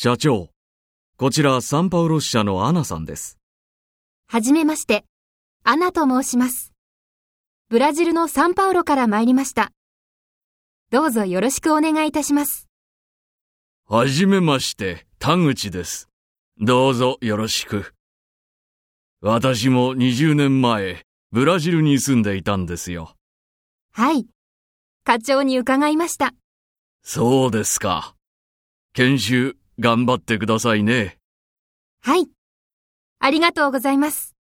社長、こちらサンパウロ支社のアナさんです。はじめまして。アナと申します。ブラジルのサンパウロから参りました。どうぞよろしくお願いいたします。はじめまして、田口です。どうぞよろしく。私も20年前、ブラジルに住んでいたんですよ。はい。課長に伺いました。そうですか。研修、頑張ってくださいね。はい。ありがとうございます。